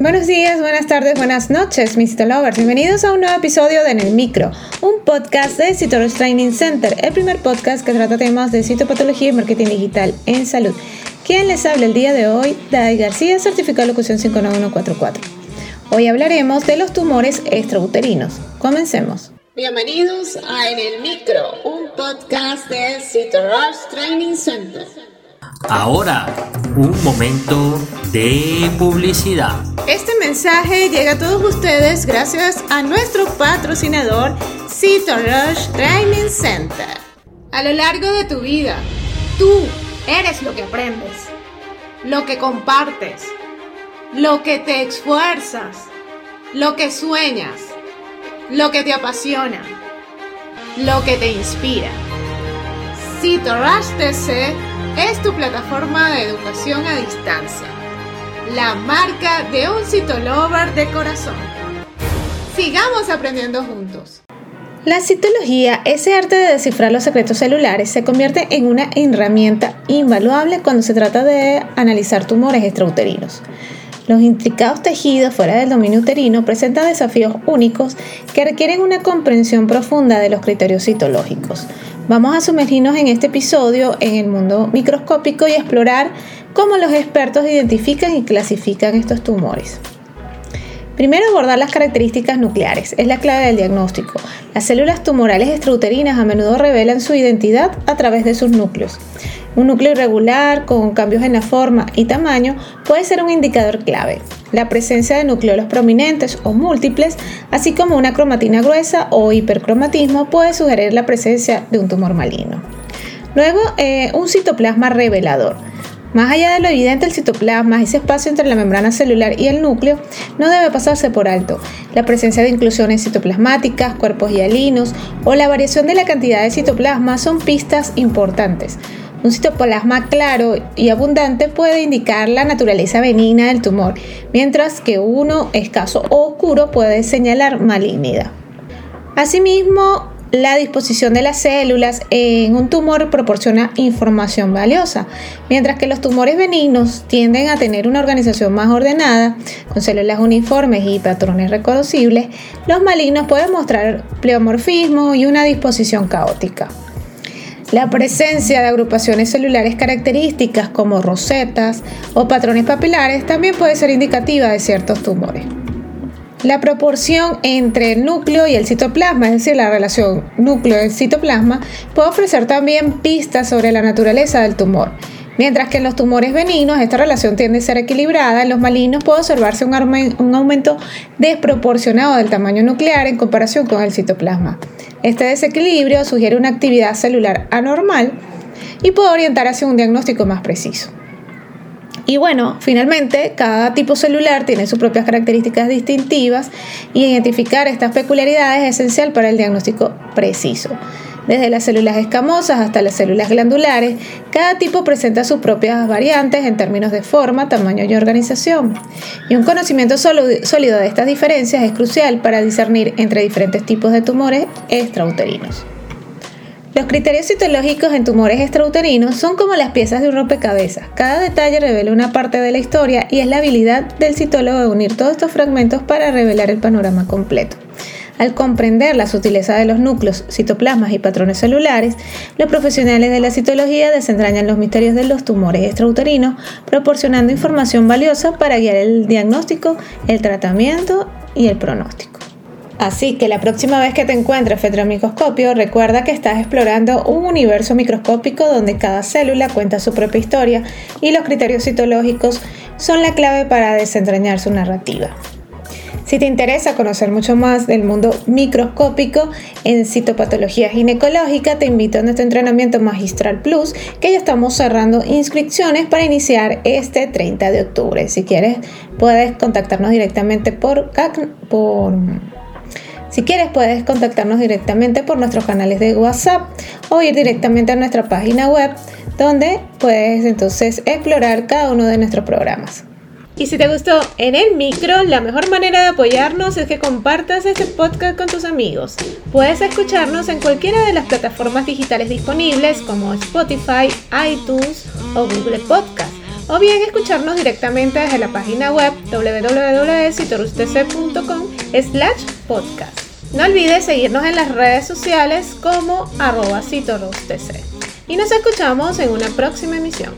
Buenos días, buenas tardes, buenas noches, mis Lovers. Bienvenidos a un nuevo episodio de En el Micro, un podcast de Citorus Training Center, el primer podcast que trata temas de citopatología y marketing digital en salud. Quien les habla el día de hoy, Dai García, certificado de locución 59144. Hoy hablaremos de los tumores extrauterinos. Comencemos. Bienvenidos a En el Micro, un podcast de Citorus Training Center. Ahora, un momento de publicidad. Este mensaje llega a todos ustedes gracias a nuestro patrocinador Rush Training Center. A lo largo de tu vida, tú eres lo que aprendes, lo que compartes, lo que te esfuerzas, lo que sueñas, lo que te apasiona, lo que te inspira. Rush TC es tu plataforma de educación a distancia, la marca de un citolover de corazón. Sigamos aprendiendo juntos. La citología, ese arte de descifrar los secretos celulares, se convierte en una herramienta invaluable cuando se trata de analizar tumores extrauterinos. Los intricados tejidos fuera del dominio uterino presentan desafíos únicos que requieren una comprensión profunda de los criterios citológicos. Vamos a sumergirnos en este episodio en el mundo microscópico y explorar cómo los expertos identifican y clasifican estos tumores. Primero abordar las características nucleares, es la clave del diagnóstico. Las células tumorales extrauterinas a menudo revelan su identidad a través de sus núcleos. Un núcleo irregular con cambios en la forma y tamaño puede ser un indicador clave. La presencia de núcleos prominentes o múltiples, así como una cromatina gruesa o hipercromatismo, puede sugerir la presencia de un tumor maligno. Luego, eh, un citoplasma revelador. Más allá de lo evidente, el citoplasma, ese espacio entre la membrana celular y el núcleo, no debe pasarse por alto. La presencia de inclusiones citoplasmáticas, cuerpos hialinos o la variación de la cantidad de citoplasma son pistas importantes. Un citoplasma claro y abundante puede indicar la naturaleza benigna del tumor, mientras que uno escaso o oscuro puede señalar malignidad. Asimismo, la disposición de las células en un tumor proporciona información valiosa, mientras que los tumores benignos tienden a tener una organización más ordenada, con células uniformes y patrones reconocibles, los malignos pueden mostrar pleomorfismo y una disposición caótica. La presencia de agrupaciones celulares características como rosetas o patrones papilares también puede ser indicativa de ciertos tumores. La proporción entre el núcleo y el citoplasma, es decir, la relación núcleo-citoplasma, puede ofrecer también pistas sobre la naturaleza del tumor. Mientras que en los tumores benignos esta relación tiende a ser equilibrada, en los malignos puede observarse un, aumento desproporcionado del tamaño nuclear en comparación con el citoplasma. Este desequilibrio sugiere una actividad celular anormal y puede orientar hacia un diagnóstico más preciso. Y bueno, finalmente, cada tipo celular tiene sus propias características distintivas y identificar estas peculiaridades es esencial para el diagnóstico preciso. Desde las células escamosas hasta las células glandulares, cada tipo presenta sus propias variantes en términos de forma, tamaño y organización. Y un conocimiento sólido de estas diferencias es crucial para discernir entre diferentes tipos de tumores extrauterinos. Los criterios citológicos en tumores extrauterinos son como las piezas de un rompecabezas. Cada detalle revela una parte de la historia y es la habilidad del citólogo de unir todos estos fragmentos para revelar el panorama completo. Al comprender la sutileza de los núcleos, citoplasmas y patrones celulares, los profesionales de la citología desentrañan los misterios de los tumores extrauterinos, proporcionando información valiosa para guiar el diagnóstico, el tratamiento y el pronóstico. Así que la próxima vez que te encuentres frente al microscopio, recuerda que estás explorando un universo microscópico donde cada célula cuenta su propia historia y los criterios citológicos son la clave para desentrañar su narrativa. Si te interesa conocer mucho más del mundo microscópico en citopatología ginecológica, te invito a nuestro entrenamiento Magistral Plus, que ya estamos cerrando inscripciones para iniciar este 30 de octubre. Si quieres, puedes contactarnos directamente por, por si quieres puedes contactarnos directamente por nuestros canales de WhatsApp o ir directamente a nuestra página web donde puedes entonces explorar cada uno de nuestros programas. Y si te gustó en el micro, la mejor manera de apoyarnos es que compartas este podcast con tus amigos. Puedes escucharnos en cualquiera de las plataformas digitales disponibles como Spotify, iTunes o Google Podcast o bien escucharnos directamente desde la página web www.citorustc.com slash podcast. No olvides seguirnos en las redes sociales como arroba Y nos escuchamos en una próxima emisión.